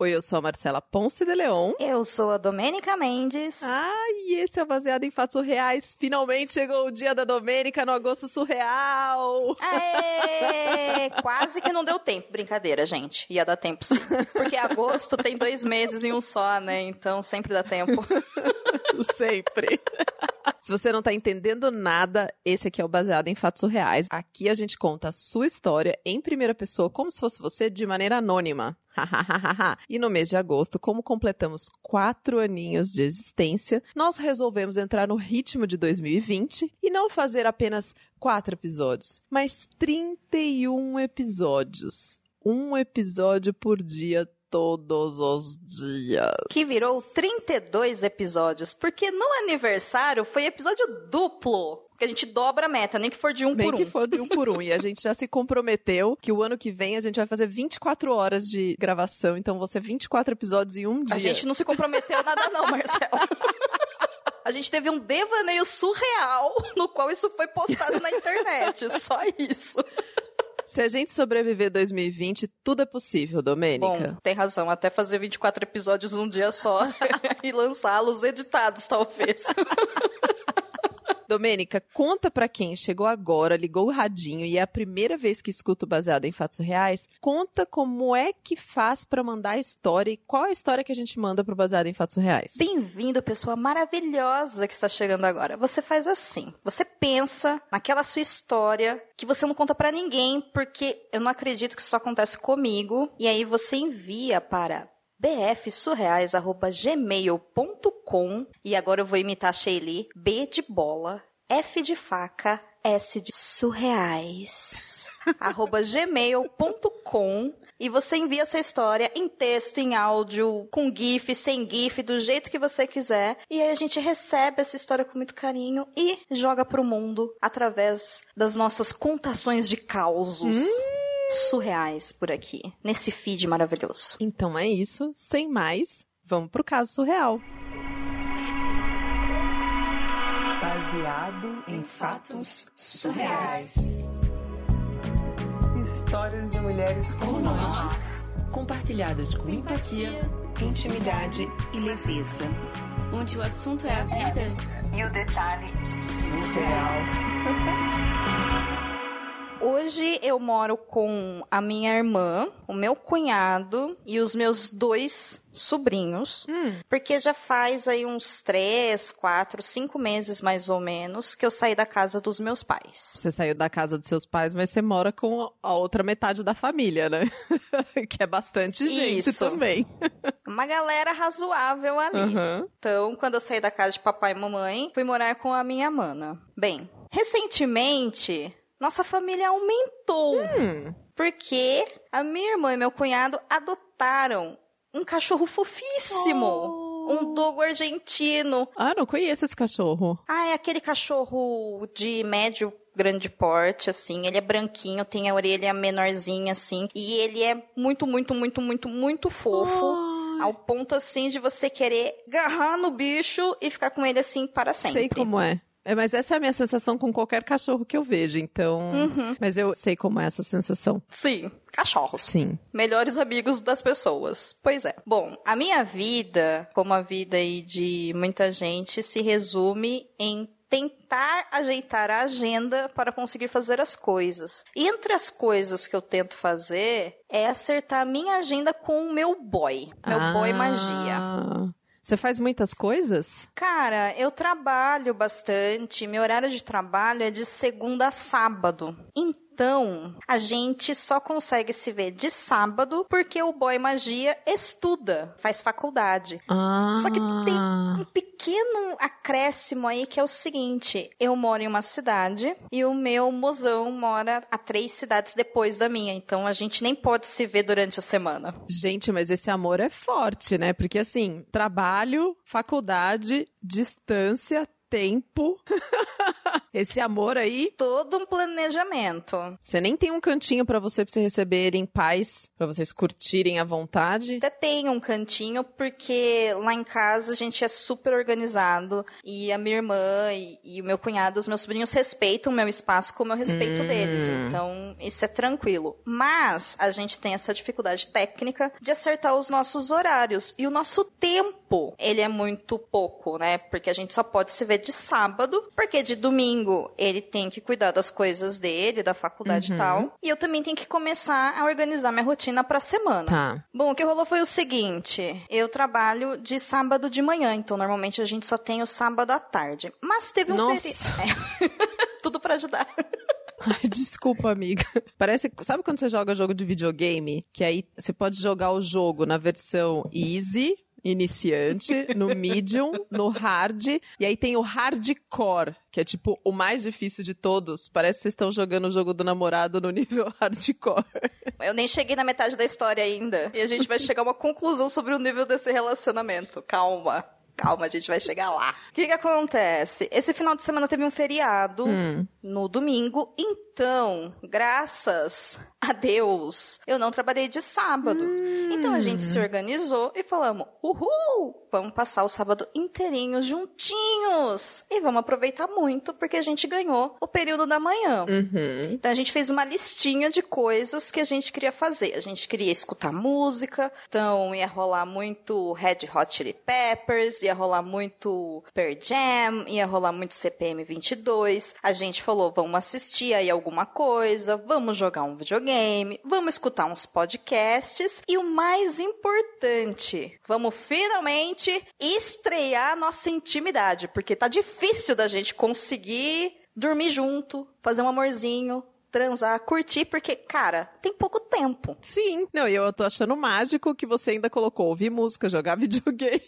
Oi, eu sou a Marcela Ponce de Leon. Eu sou a Domênica Mendes. Ah, e esse é baseado em fatos surreais. Finalmente chegou o dia da Domênica no agosto surreal. Aê! Quase que não deu tempo. Brincadeira, gente. Ia dar tempo sim. Porque agosto tem dois meses em um só, né? Então sempre dá tempo. sempre. Se você não tá entendendo nada, esse aqui é o baseado em fatos surreais. Aqui a gente conta a sua história em primeira pessoa, como se fosse você, de maneira anônima. e no mês de agosto, como completamos quatro aninhos de existência, nós resolvemos entrar no ritmo de 2020 e não fazer apenas quatro episódios, mas 31 episódios. Um episódio por dia todos os dias. Que virou 32 episódios, porque no aniversário foi episódio duplo. Porque a gente dobra a meta, nem que for de um Nem por um. que for de um por um. E a gente já se comprometeu que o ano que vem a gente vai fazer 24 horas de gravação. Então vão ser 24 episódios em um dia. A gente não se comprometeu nada não, Marcelo. A gente teve um devaneio surreal no qual isso foi postado na internet. Só isso. Se a gente sobreviver 2020, tudo é possível, Domênica. Bom, tem razão. Até fazer 24 episódios num dia só e lançá-los editados, talvez. Domênica, conta pra quem chegou agora, ligou o radinho e é a primeira vez que escuta o baseado em fatos reais, conta como é que faz para mandar a história e qual é a história que a gente manda pro baseado em fatos reais. Bem-vindo, pessoa maravilhosa que está chegando agora. Você faz assim, você pensa naquela sua história que você não conta para ninguém, porque eu não acredito que isso acontece comigo, e aí você envia para bfsurreais.gmail.com e agora eu vou imitar a Shelly. B de bola, F de faca, S de surreais. arroba gmail.com e você envia essa história em texto, em áudio, com GIF, sem GIF, do jeito que você quiser. E aí a gente recebe essa história com muito carinho e joga pro mundo através das nossas contações de causos. Hum surreais por aqui, nesse feed maravilhoso. Então é isso, sem mais, vamos pro caso surreal. Baseado em fatos surreais. Histórias de mulheres como nós, compartilhadas com empatia, intimidade e leveza. Onde o assunto é a vida e o detalhe surreal. Hoje eu moro com a minha irmã, o meu cunhado e os meus dois sobrinhos, hum. porque já faz aí uns três, quatro, cinco meses mais ou menos que eu saí da casa dos meus pais. Você saiu da casa dos seus pais, mas você mora com a outra metade da família, né? que é bastante gente Isso. também. Uma galera razoável ali. Uhum. Então, quando eu saí da casa de papai e mamãe, fui morar com a minha mana. Bem, recentemente nossa família aumentou. Hum. Porque a minha irmã e meu cunhado adotaram um cachorro fofíssimo. Oh. Um dogo argentino. Ah, não conheço esse cachorro. Ah, é aquele cachorro de médio grande porte, assim. Ele é branquinho, tem a orelha menorzinha, assim. E ele é muito, muito, muito, muito, muito fofo. Oh. Ao ponto, assim, de você querer agarrar no bicho e ficar com ele, assim, para sempre. Sei como é. É, mas essa é a minha sensação com qualquer cachorro que eu vejo, então. Uhum. Mas eu sei como é essa sensação. Sim, cachorros. Sim. Melhores amigos das pessoas. Pois é. Bom, a minha vida, como a vida aí de muita gente, se resume em tentar ajeitar a agenda para conseguir fazer as coisas. E entre as coisas que eu tento fazer é acertar a minha agenda com o meu boy, meu ah. boy magia. Você faz muitas coisas? Cara, eu trabalho bastante. Meu horário de trabalho é de segunda a sábado. Então, a gente só consegue se ver de sábado porque o boy magia estuda, faz faculdade. Ah. Só que tem um pequeno acréscimo aí que é o seguinte: eu moro em uma cidade e o meu mozão mora a três cidades depois da minha. Então a gente nem pode se ver durante a semana. Gente, mas esse amor é forte, né? Porque assim, trabalho, faculdade, distância, tempo. esse amor aí. Todo um planejamento. Você nem tem um cantinho pra você pra você receber em paz, pra vocês curtirem à vontade. Até tem um cantinho, porque lá em casa a gente é super organizado. E a minha irmã e, e o meu cunhado, os meus sobrinhos respeitam o meu espaço como eu respeito Hum. deles. Então, isso é tranquilo. Mas a gente tem essa dificuldade técnica de acertar os nossos horários. E o nosso tempo, ele é muito pouco, né? Porque a gente só pode se ver de sábado, porque de domingo ele tem que cuidar das coisas dele, da faculdade Uhum. e tal. E eu também tenho que começar a organizar minha rotina pra semana. Tá. Bom, o que rolou foi o seguinte: eu trabalho de sábado de manhã, então normalmente a gente só tem o sábado à tarde. Mas teve um Nossa. feriado. Tudo pra ajudar. Ai, desculpa, amiga. Parece. Sabe quando você joga jogo de videogame? Que aí você pode jogar o jogo na versão easy. Iniciante, no medium, no hard, e aí tem o hardcore, que é tipo o mais difícil de todos. Parece que vocês estão jogando o jogo do namorado no nível hardcore. Eu nem cheguei na metade da história ainda. E a gente vai chegar a uma conclusão sobre o nível desse relacionamento. Calma. Calma, a gente vai chegar lá. O que, que acontece? Esse final de semana teve um feriado Hum. no domingo. Então, graças a Deus, eu não trabalhei de sábado. Então a gente se organizou e falamos: uhul! Vamos passar o sábado inteirinho juntinhos. E vamos aproveitar muito, porque a gente ganhou o período da manhã. Uhum. Então a gente fez uma listinha de coisas que a gente queria fazer. A gente queria escutar música, então ia rolar muito Red Hot Chili Peppers, ia rolar muito Pearl Jam, ia rolar muito CPM 22. A gente falou, vamos assistir aí alguma coisa, vamos jogar um videogame, vamos escutar uns podcasts e o mais importante, vamos finalmente estrear nossa intimidade, porque tá difícil da gente conseguir dormir junto, fazer um amorzinho, transar, curtir, porque, cara, tem pouco tempo. Sim. Não, e eu tô achando mágico que você ainda colocou ouvir música, jogar videogame,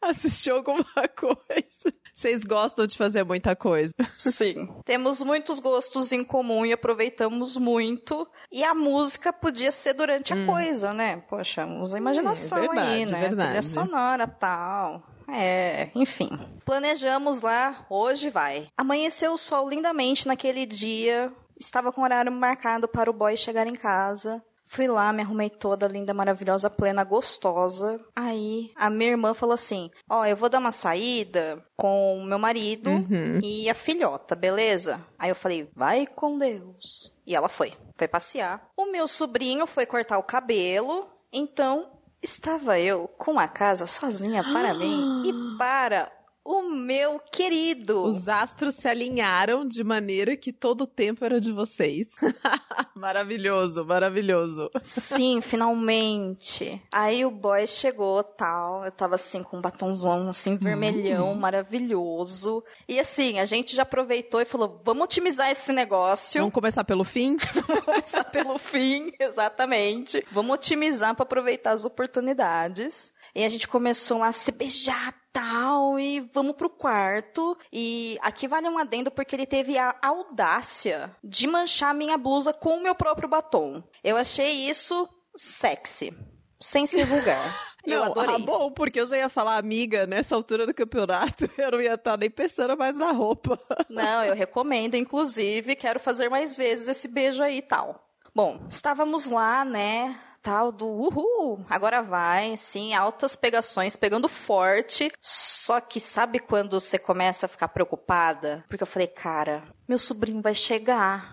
assistir alguma coisa. Vocês gostam de fazer muita coisa. Sim. Temos muitos gostos em comum e aproveitamos muito. E a música podia ser durante a coisa, né? Poxa, usa a imaginação Hum, verdade, aí, né? verdade. Trilha sonora tal. É, enfim. Planejamos lá, hoje vai. Amanheceu o sol lindamente naquele dia. Estava com o horário marcado para o boy chegar em casa. Fui lá, me arrumei toda linda, maravilhosa, plena, gostosa. Aí a minha irmã falou assim: Ó, eu vou dar uma saída com o meu marido Uhum. e a filhota, beleza? Aí eu falei: vai com Deus. E ela foi, foi passear. O meu sobrinho foi cortar o cabelo, então estava eu com a casa sozinha para mim e para o meu querido. Os astros se alinharam de maneira que todo o tempo era de vocês. maravilhoso, maravilhoso. Sim, finalmente. Aí o boy chegou, tal. Eu tava assim com um batonzão assim vermelhão, maravilhoso. E assim, a gente já aproveitou e falou: "Vamos otimizar esse negócio". Vamos começar pelo fim? Vamos começar pelo fim, exatamente. Vamos otimizar para aproveitar as oportunidades. E a gente começou lá a se beijar tal e vamos pro quarto. E aqui vale um adendo porque ele teve a audácia de manchar minha blusa com o meu próprio batom. Eu achei isso sexy, sem ser vulgar. Eu não, adorei. ah, bom, porque eu já ia falar, amiga, nessa altura do campeonato, eu não ia estar nem pensando mais na roupa. Não, eu recomendo, inclusive, quero fazer mais vezes esse beijo aí e tal. Bom, estávamos lá, né? Tal do uhul, agora vai, sim, altas pegações, pegando forte. Só que sabe quando você começa a ficar preocupada? Porque eu falei, cara, meu sobrinho vai chegar.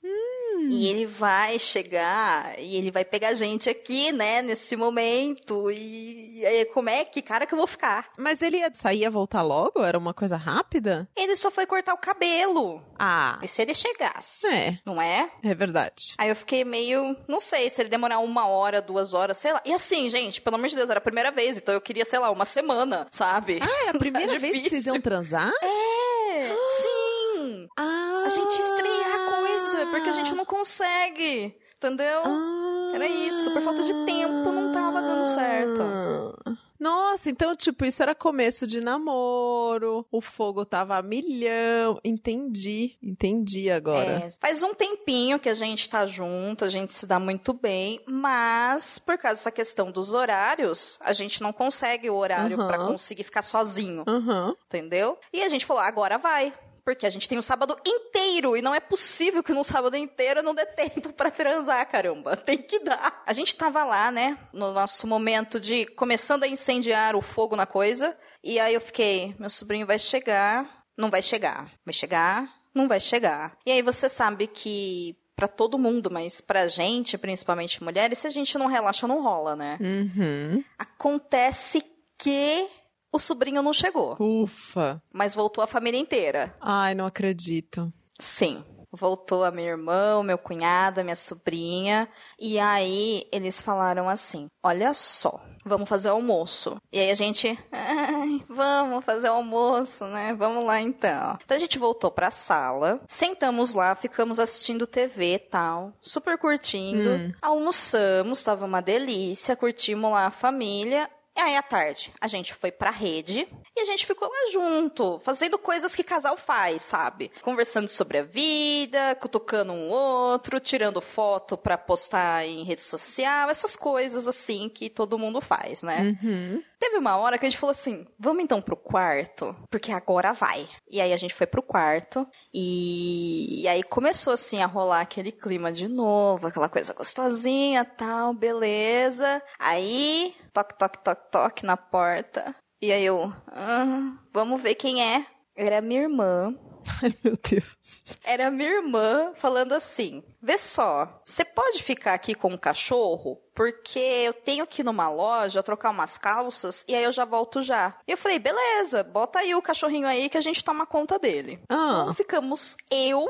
E ele vai chegar e ele vai pegar a gente aqui, né, nesse momento. E, e como é que cara que eu vou ficar? Mas ele ia sair e ia voltar logo? Era uma coisa rápida? Ele só foi cortar o cabelo. Ah, E se ele chegasse? é, Não é? é verdade. Aí eu fiquei meio, não sei, se ele demorar uma hora, duas horas, sei lá. E assim, gente, pelo amor de Deus, era a primeira vez, então eu queria, sei lá, uma semana, sabe? Ah, é a primeira vez que vocês iam transar? É, sim! Ah, A gente estreia porque a gente não consegue, entendeu? Ah. Era isso, por falta de tempo não tava dando certo. Nossa, então, tipo, isso era começo de namoro, o fogo tava a milhão. Entendi, entendi agora. É, faz um tempinho que a gente tá junto, a gente se dá muito bem, mas por causa dessa questão dos horários, a gente não consegue o horário Uhum. pra conseguir ficar sozinho. Aham. entendeu? E a gente falou, agora vai. Porque a gente tem um sábado inteiro e não é possível que no sábado inteiro não dê tempo pra transar, caramba. Tem que dar. A gente tava lá, né, no nosso momento de começando a incendiar o fogo na coisa. E aí eu fiquei, meu sobrinho vai chegar, não vai chegar. Vai chegar, não vai chegar. E aí você sabe que pra todo mundo, mas pra gente, principalmente mulheres, se a gente não relaxa, não rola, né? Uhum. Acontece que o sobrinho não chegou, Ufa. mas voltou a família inteira. Ai, não acredito. Sim. Voltou a minha irmã, meu cunhado, a minha sobrinha. E aí eles falaram assim: Olha só, vamos fazer almoço. E aí a gente, ai, vamos fazer almoço, né? Vamos lá então. Então a gente voltou pra sala, sentamos lá, ficamos assistindo TV e tal, super curtindo. Hum. Almoçamos, tava uma delícia, curtimos lá a família. E aí, à tarde, a gente foi pra rede e a gente ficou lá junto, fazendo coisas que casal faz, sabe? Conversando sobre a vida, cutucando um outro, tirando foto pra postar em rede social, essas coisas assim que todo mundo faz, né? Uhum. Teve uma hora que a gente falou assim: vamos então pro quarto, porque agora vai. E aí a gente foi pro quarto e, e aí começou assim a rolar aquele clima de novo, aquela coisa gostosinha, tal, beleza. Aí, toque, toque, toque, toque na porta. E aí eu, ah, vamos ver quem é. Era minha irmã. Ai, meu Deus. Era minha irmã falando assim: Vê só, você pode ficar aqui com o cachorro? Porque eu tenho que ir numa loja trocar umas calças e aí eu já volto já. E eu falei: beleza, bota aí o cachorrinho aí que a gente toma conta dele. Ah, Então ficamos eu,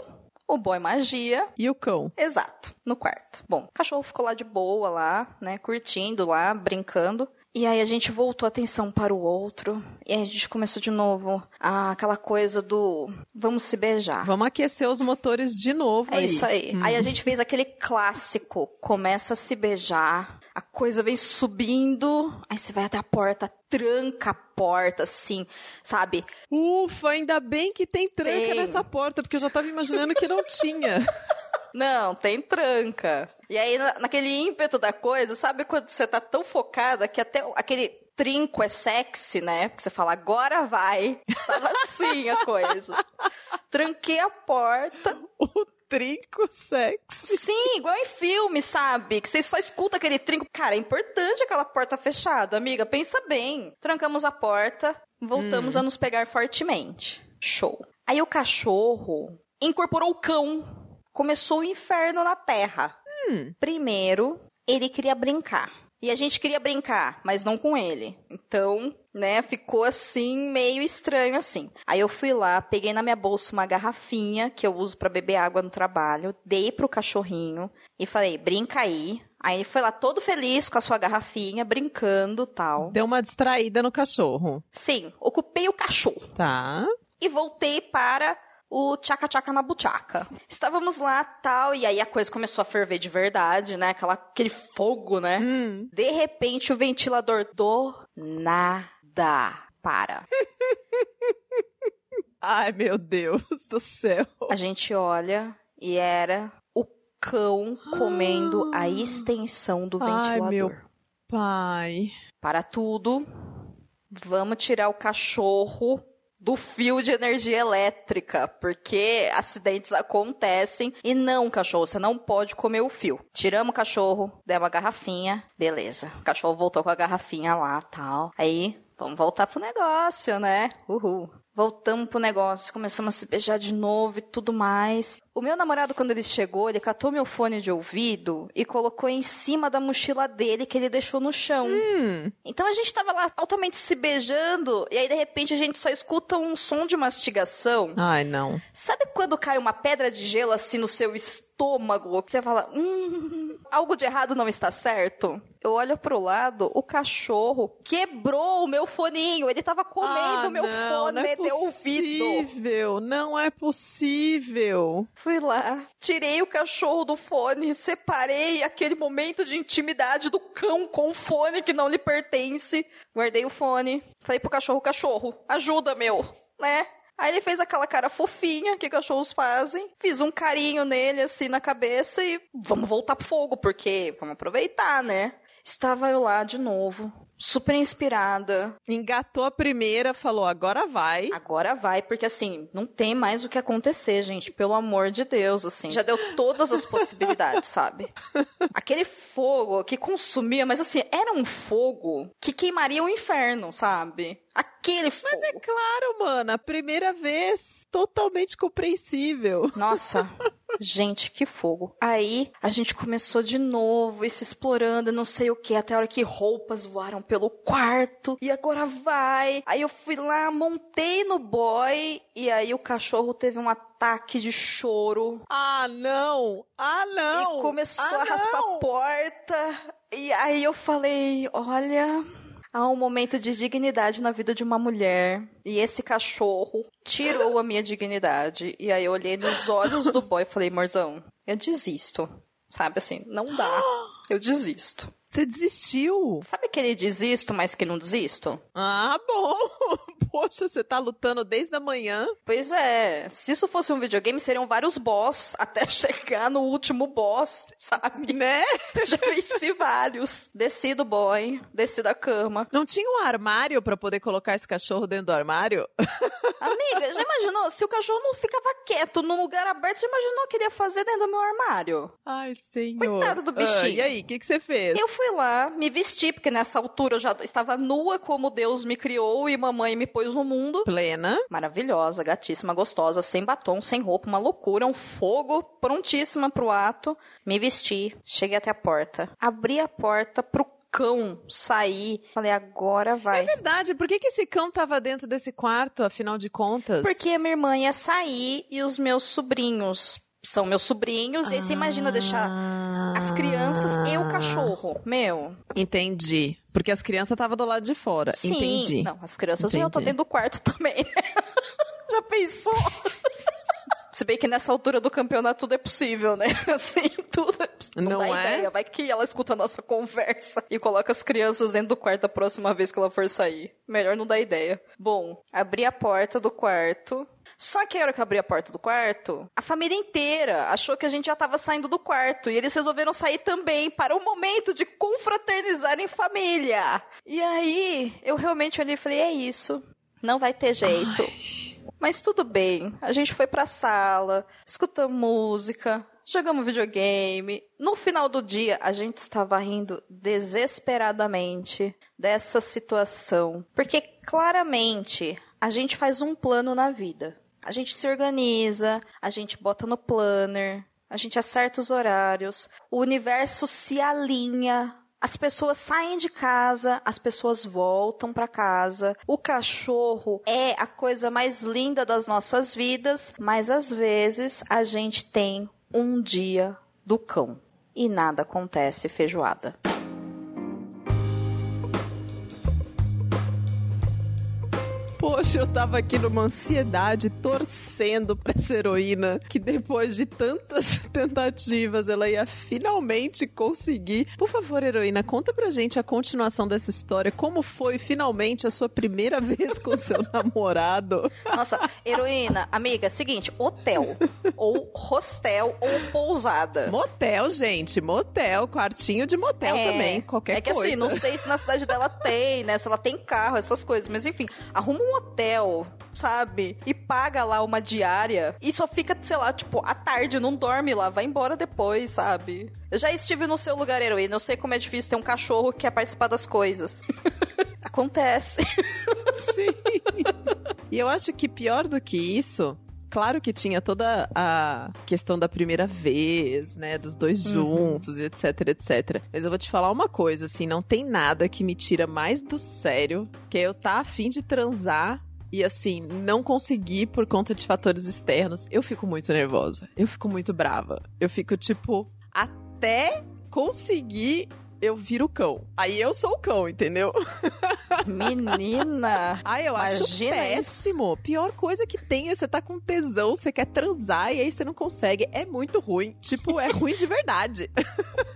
o boy magia. e o cão? Exato, no quarto. Bom, o cachorro ficou lá de boa, lá, né, curtindo lá, brincando. E aí a gente voltou a atenção para o outro. E aí a gente começou de novo ah, aquela coisa do vamos se beijar. Vamos aquecer os motores de novo É aí. isso aí. Hum. Aí a gente fez aquele clássico, começa a se beijar, a coisa vem subindo, aí você vai até a porta, tranca a porta, assim, sabe? Ufa, ainda bem que tem tranca Tem. nessa porta, porque eu já tava imaginando que não tinha. Não, tem tranca. E aí, na- naquele ímpeto da coisa, sabe quando você tá tão focada que até aquele trinco é sexy, né? Porque você fala, agora vai. Tava assim a coisa. Tranquei a porta. o trinco sexy. Sim, igual em filme, sabe? Que você só escuta aquele trinco. Cara, é importante aquela porta fechada, amiga. Pensa bem. Trancamos a porta, voltamos a nos pegar fortemente. Show. Aí o cachorro incorporou o cão. Começou o inferno na terra. Hum. Primeiro, ele queria brincar. E a gente queria brincar, mas não com ele. Então, né, ficou assim, meio estranho assim. Aí eu fui lá, peguei na minha bolsa uma garrafinha que eu uso pra beber água no trabalho, dei pro cachorrinho e falei: "Brinca aí". Aí ele foi lá todo feliz com a sua garrafinha, brincando, tal. Deu uma distraída no cachorro. Sim, ocupei o cachorro Tá. e voltei para o tchaca-tchaca na buchaca. Estávamos lá, tal, e aí a coisa começou a ferver de verdade, né? Aquela, aquele fogo, né? Hum. De repente, o ventilador do nada para. Ai, meu Deus do céu. A gente olha e era o cão comendo a extensão do Ai, ventilador. meu pai. Para tudo, vamos tirar o cachorro do fio de energia elétrica, porque acidentes acontecem. E não, cachorro, você não pode comer o fio. Tiramos o cachorro, demos a garrafinha, beleza. O cachorro voltou com a garrafinha lá, tal. Aí, vamos voltar pro negócio, né? Uhul. Voltamos pro negócio, começamos a se beijar de novo e tudo mais. O meu namorado, quando ele chegou, ele catou meu fone de ouvido e colocou em cima da mochila dele que ele deixou no chão. Hum. Então a gente tava lá altamente se beijando, e aí de repente a gente só escuta um som de mastigação. Ai, não. Sabe quando cai uma pedra de gelo assim no seu estômago, que você fala, hum, algo de errado não está certo? Eu olho pro lado, o cachorro quebrou o meu foninho, ele tava comendo ah, o meu não, fone não é de ouvido. possível. Não é possível. Fui lá, tirei o cachorro do fone, separei aquele momento de intimidade do cão com o fone que não lhe pertence. Guardei o fone, falei pro cachorro, cachorro, ajuda, meu, né? Aí ele fez aquela cara fofinha que cachorros fazem. Fiz um carinho nele, assim, na cabeça e vamos voltar pro fogo, porque vamos aproveitar, né? Estava eu lá de novo, super inspirada. Engatou a primeira, falou, agora vai. Agora vai, porque assim, não tem mais o que acontecer, gente. Pelo amor de Deus, assim. Já deu todas as possibilidades, sabe? Aquele fogo que consumia, mas assim, era um fogo que queimaria o inferno, sabe? Aquele fogo. Mas é claro, mano, a primeira vez, totalmente compreensível. Nossa, gente, que fogo. Aí a gente começou de novo, e se explorando, não sei o que, até a hora que roupas voaram pelo quarto, e agora vai. Aí eu fui lá, montei no boy, e aí o cachorro teve um ataque de choro. Ah, não! Ah, não! E começou ah, a raspar não. a porta. E aí eu falei: olha. Há um momento de dignidade na vida de uma mulher. E esse cachorro tirou a minha dignidade. E aí eu olhei nos olhos do boy e falei, morzão, eu desisto. Sabe assim, não dá. Eu desisto. Você desistiu? Sabe aquele desisto, mas que não desisto? Ah, bom! Poxa, você tá lutando desde a manhã. Pois é. Se isso fosse um videogame, seriam vários boss até chegar no último boss, sabe? Né? Já venci vários. Desci do boy, desci da cama. Não tinha um armário pra poder colocar esse cachorro dentro do armário? Amiga, já imaginou? Se o cachorro não ficava quieto num lugar aberto, já imaginou o que ele ia fazer dentro do meu armário? Ai, senhor. Coitado do bichinho. Ah, e aí, o que, que você fez? Eu fui lá, me vesti, porque nessa altura eu já estava nua como Deus me criou e mamãe me pôs no mundo. Plena. Maravilhosa, gatíssima, gostosa, sem batom, sem roupa, uma loucura, um fogo, prontíssima pro ato. Me vesti, cheguei até a porta. Abri a porta pro cão sair. Falei, agora É vai. verdade, por que, que esse cão tava dentro desse quarto, afinal de contas? Porque a minha irmã ia sair e os meus sobrinhos são meus sobrinhos. E aí você imagina deixar as crianças e o cachorro. Meu. Entendi. Porque as crianças estavam do lado de fora. Sim. Entendi. Não, as crianças já estão Entendi. dentro do quarto também, né? Já pensou? Se bem que nessa altura do campeonato tudo é possível, né? Assim, tudo é possível. Não dá é? ideia. Vai que ela escuta a nossa conversa e coloca as crianças dentro do quarto a próxima vez que ela for sair. Melhor não dar ideia. Bom, abri a porta do quarto. Só que a hora que eu abri a porta do quarto, a família inteira achou que a gente já tava saindo do quarto. E eles resolveram sair também para o momento de confraternizar em família. E aí, eu realmente olhei e falei: é isso. Não vai ter jeito. Mas tudo bem. A gente foi pra sala, escutamos música, jogamos videogame. No final do dia, a gente estava rindo desesperadamente dessa situação. Porque claramente a gente faz um plano na vida. A gente se organiza, a gente bota no planner, a gente acerta os horários, o universo se alinha as pessoas saem de casa, as pessoas voltam para casa. O cachorro é a coisa mais linda das nossas vidas, mas às vezes a gente tem um dia do cão e nada acontece feijoada. Poxa, eu tava aqui numa ansiedade, torcendo pra essa heroína, que depois de tantas tentativas, ela ia finalmente conseguir. Por favor, heroína, conta pra gente a continuação dessa história. Como foi finalmente a sua primeira vez com seu namorado? Nossa, heroína, amiga, seguinte, hotel, ou hostel, ou pousada. Motel, gente, motel, quartinho de motel É, também, qualquer É que coisa. assim, não sei se na cidade dela tem, né? Se ela tem carro, essas coisas. Mas enfim, arruma um hotel, sabe? E paga lá uma diária. E só fica, sei lá, tipo, à tarde, não dorme lá, vai embora depois, sabe? Eu já estive no seu lugar, heroína. Eu sei como é difícil ter um cachorro que quer participar das coisas. Acontece. Sim. e eu acho que pior do que isso. Claro que tinha toda a questão da primeira vez, né? Dos dois juntos, e etc, etc. Mas eu vou te falar uma coisa, assim, não tem nada que me tira mais do sério que eu tá afim de transar e assim, não conseguir por conta de fatores externos. Eu fico muito nervosa. Eu fico muito brava. Eu fico, tipo, até conseguir. Eu viro cão. Aí eu sou o cão, entendeu? Menina. Ai, eu acho Imagina péssimo. Pior coisa que tem é você tá com tesão, você quer transar e aí você não consegue. É muito ruim. Tipo, é ruim de verdade.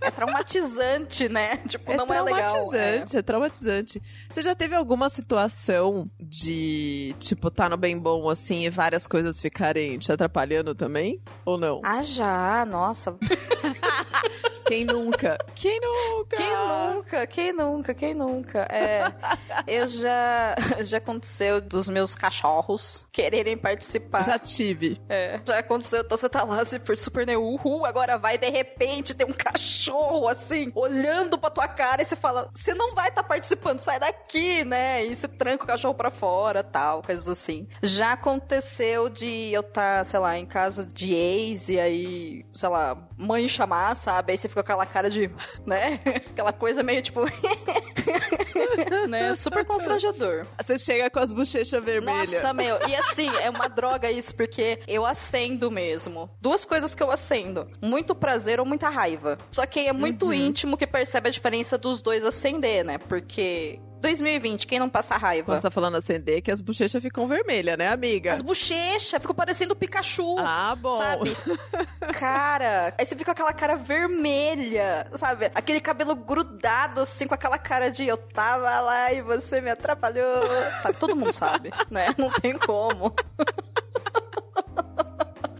É traumatizante, né? Tipo, É não é legal. é. traumatizante, é traumatizante. Você já teve alguma situação de, tipo, tá no bem bom assim e várias coisas ficarem te atrapalhando também? Ou não? Ah, já, nossa. Quem nunca? Quem nunca? Quem nunca? Quem nunca? Quem nunca? É, eu já já aconteceu dos meus cachorros quererem participar. Já tive. É, já aconteceu, então você tá lá super, super né, uhul, agora vai, de repente tem um cachorro assim, olhando pra tua cara e você fala, você não vai estar tá participando, sai daqui, né? E você tranca o cachorro pra fora, tal, coisas assim. Já aconteceu de eu estar, tá, sei lá, em casa de ex e aí, sei lá, mãe chamar, sabe? Aí você fica com aquela cara de, né? Aquela coisa meio tipo. né? Super constrangedor. Você chega com as bochechas vermelhas. Nossa, meu. E assim, é uma droga isso, porque eu acendo mesmo. Duas coisas que eu acendo: muito prazer ou muita raiva. Só que é muito uhum. íntimo que percebe a diferença dos dois acender, né? Porque 2020, quem não passa raiva? Você tá falando acender, que as bochechas ficam vermelhas, né, amiga? As bochechas ficam parecendo Pikachu. Ah, bom. Sabe? cara, aí você fica com aquela cara vermelha, sabe? Aquele cabelo grudado, assim, com aquela cara de eu tava lá e você me atrapalhou. Sabe? Todo mundo sabe, né? Não tem como.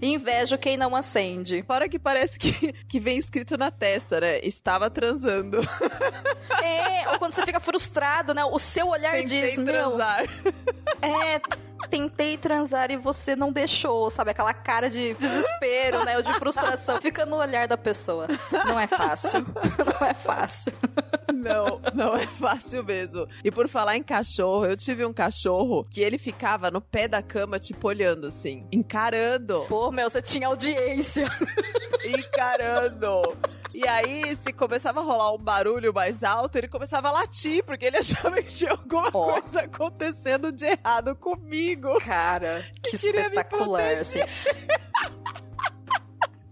Invejo quem não acende. Fora que parece que, que vem escrito na testa, né? Estava transando. É, ou quando você fica frustrado, né? O seu olhar Tentei diz, transar. Meu, é, tentei transar e você não deixou, sabe? Aquela cara de desespero, né? Ou de frustração. Fica no olhar da pessoa. Não é fácil. Não é fácil. Não, não é fácil mesmo. E por falar em cachorro, eu tive um cachorro que ele ficava no pé da cama, tipo, olhando assim, encarando. Pô, meu, você tinha audiência. Encarando. E aí, se começava a rolar um barulho mais alto, ele começava a latir, porque ele achava que tinha alguma oh. coisa acontecendo de errado comigo. Cara, que espetacular, assim.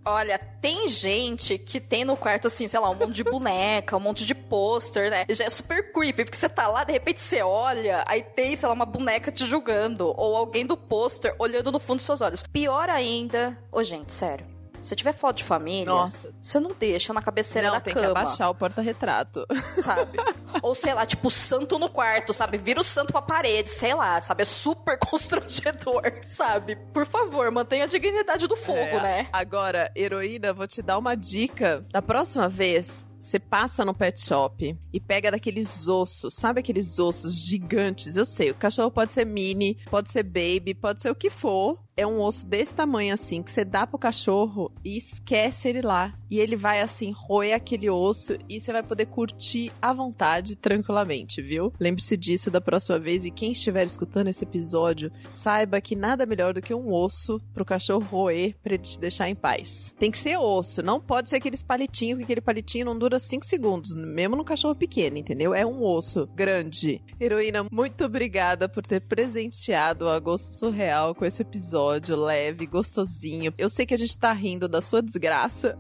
Olha, tem gente que tem no quarto, assim, sei lá, um monte de boneca, um monte de pôster, né? Já é super creepy, porque você tá lá, de repente você olha, aí tem, sei lá, uma boneca te julgando, ou alguém do pôster olhando no fundo dos seus olhos. Pior ainda. Ô, gente, sério. Se tiver foto de família, Nossa. você não deixa na cabeceira não, da tem cama. Tem que abaixar o porta-retrato. Sabe? Ou sei lá, tipo, santo no quarto, sabe? Vira o santo pra parede, sei lá, sabe? É super constrangedor, sabe? Por favor, mantenha a dignidade do fogo, é. né? Agora, heroína, vou te dar uma dica. Da próxima vez, você passa no pet shop e pega daqueles ossos, sabe aqueles ossos gigantes? Eu sei, o cachorro pode ser mini, pode ser baby, pode ser o que for. É um osso desse tamanho assim que você dá pro cachorro e esquece ele lá. E ele vai assim roer aquele osso e você vai poder curtir à vontade, tranquilamente, viu? Lembre-se disso da próxima vez e quem estiver escutando esse episódio, saiba que nada melhor do que um osso pro cachorro roer para ele te deixar em paz. Tem que ser osso, não pode ser aqueles palitinhos, porque aquele palitinho não dura dura 5 segundos, mesmo no cachorro pequeno, entendeu? É um osso grande. Heroína, muito obrigada por ter presenteado o Agosto Surreal com esse episódio leve, gostosinho. Eu sei que a gente tá rindo da sua desgraça.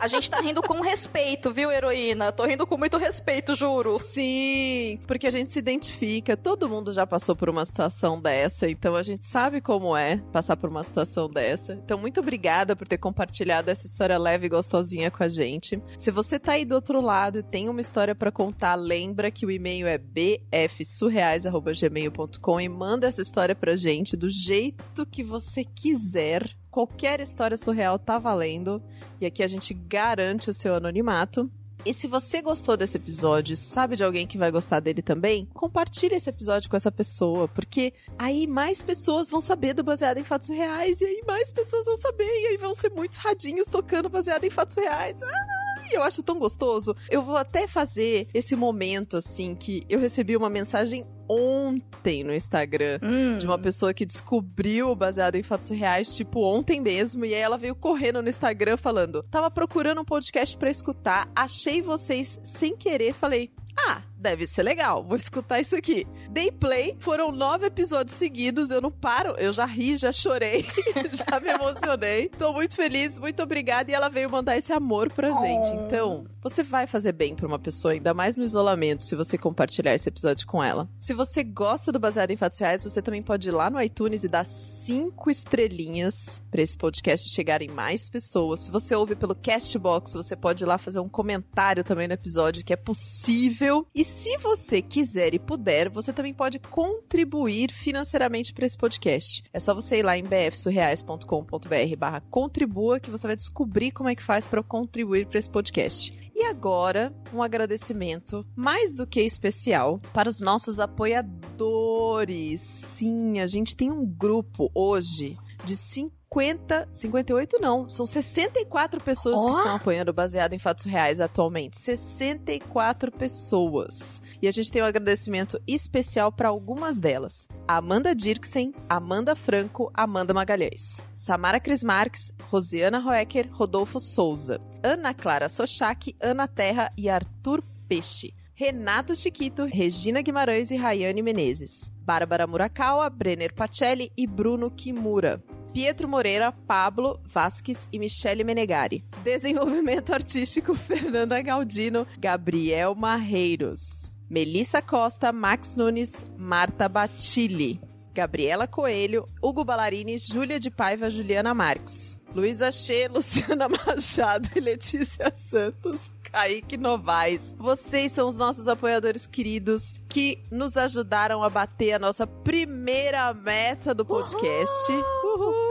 A gente tá rindo com respeito, viu, heroína? Tô rindo com muito respeito, juro. Sim, porque a gente se identifica. Todo mundo já passou por uma situação dessa, então a gente sabe como é passar por uma situação dessa. Então, muito obrigada por ter compartilhado essa história leve e gostosinha com a gente. Se você tá aí do outro lado e tem uma história para contar, lembra que o e-mail é bfsurreais@gmail.com e manda essa história pra gente do jeito que você quiser. Qualquer história surreal tá valendo. E aqui a gente garante o seu anonimato. E se você gostou desse episódio, sabe de alguém que vai gostar dele também, compartilhe esse episódio com essa pessoa, porque aí mais pessoas vão saber do baseado em fatos reais, e aí mais pessoas vão saber, e aí vão ser muitos radinhos tocando baseado em fatos reais. Ah! eu acho tão gostoso. Eu vou até fazer esse momento, assim, que eu recebi uma mensagem ontem no Instagram hum. de uma pessoa que descobriu baseado em fatos reais, tipo, ontem mesmo. E aí ela veio correndo no Instagram falando: Tava procurando um podcast para escutar, achei vocês sem querer, falei. Ah, deve ser legal, vou escutar isso aqui. Dei play, foram nove episódios seguidos, eu não paro, eu já ri, já chorei, já me emocionei. Tô muito feliz, muito obrigada. E ela veio mandar esse amor pra gente. Oh. Então, você vai fazer bem pra uma pessoa, ainda mais no isolamento, se você compartilhar esse episódio com ela. Se você gosta do Baseado em Fatos Reais, você também pode ir lá no iTunes e dar cinco estrelinhas para esse podcast chegar em mais pessoas. Se você ouve pelo Castbox, você pode ir lá fazer um comentário também no episódio, que é possível. E se você quiser e puder, você também pode contribuir financeiramente para esse podcast. É só você ir lá em bfsurreais.com.br barra contribua que você vai descobrir como é que faz para contribuir para esse podcast. E agora, um agradecimento mais do que especial para os nossos apoiadores. Sim, a gente tem um grupo hoje de 50, 58 não, são 64 pessoas Ó. que estão apoiando baseado em fatos reais atualmente. 64 pessoas. E a gente tem um agradecimento especial para algumas delas. Amanda Dirksen, Amanda Franco, Amanda Magalhães, Samara Cris Marques, Rosiana Roecker, Rodolfo Souza, Ana Clara Sochak, Ana Terra e Arthur Peixe. Renato Chiquito, Regina Guimarães e Rayane Menezes. Bárbara Murakawa, Brenner Pacelli e Bruno Kimura. Pietro Moreira, Pablo Vasques e Michele Menegari. Desenvolvimento artístico Fernanda Galdino, Gabriel Marreiros. Melissa Costa, Max Nunes, Marta Batilli. Gabriela Coelho, Hugo Ballarini, Júlia de Paiva, Juliana Marques. Luísa Che, Luciana Machado e Letícia Santos. Kaique Novaes. Vocês são os nossos apoiadores queridos que nos ajudaram a bater a nossa primeira meta do podcast. Uhul!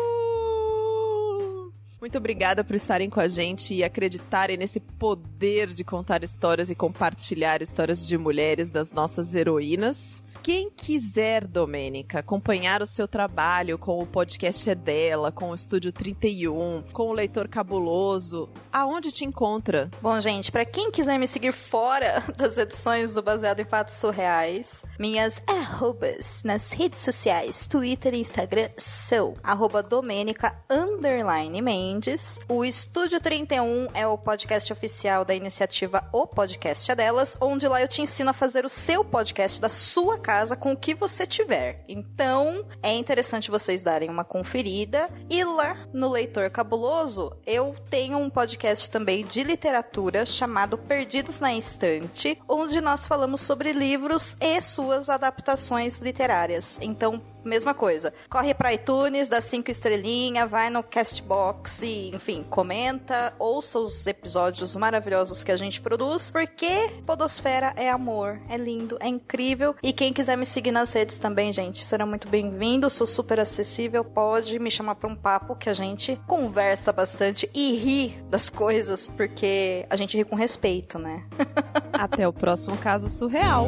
Muito obrigada por estarem com a gente e acreditarem nesse poder de contar histórias e compartilhar histórias de mulheres das nossas heroínas. Quem quiser, Domênica, acompanhar o seu trabalho com o podcast é dela, com o Estúdio 31, com o Leitor Cabuloso, aonde te encontra? Bom, gente, pra quem quiser me seguir fora das edições do Baseado em Fatos Surreais, minhas arrobas nas redes sociais, Twitter e Instagram são arroba Domênica underline Mendes. O Estúdio 31 é o podcast oficial da iniciativa O Podcast é Delas, onde lá eu te ensino a fazer o seu podcast da sua casa com o que você tiver. Então, é interessante vocês darem uma conferida. E lá no Leitor Cabuloso, eu tenho um podcast também de literatura chamado Perdidos na Estante, onde nós falamos sobre livros e suas adaptações literárias. Então, mesma coisa. Corre pra iTunes, dá cinco estrelinhas, vai no Castbox e, enfim, comenta, ouça os episódios maravilhosos que a gente produz, porque Podosfera é amor, é lindo, é incrível. E quem quiser me seguir nas redes também, gente, será muito bem-vindo. Sou super acessível, pode me chamar pra um papo que a gente conversa bastante e ri das coisas, porque a gente ri com respeito, né? Até o próximo caso surreal.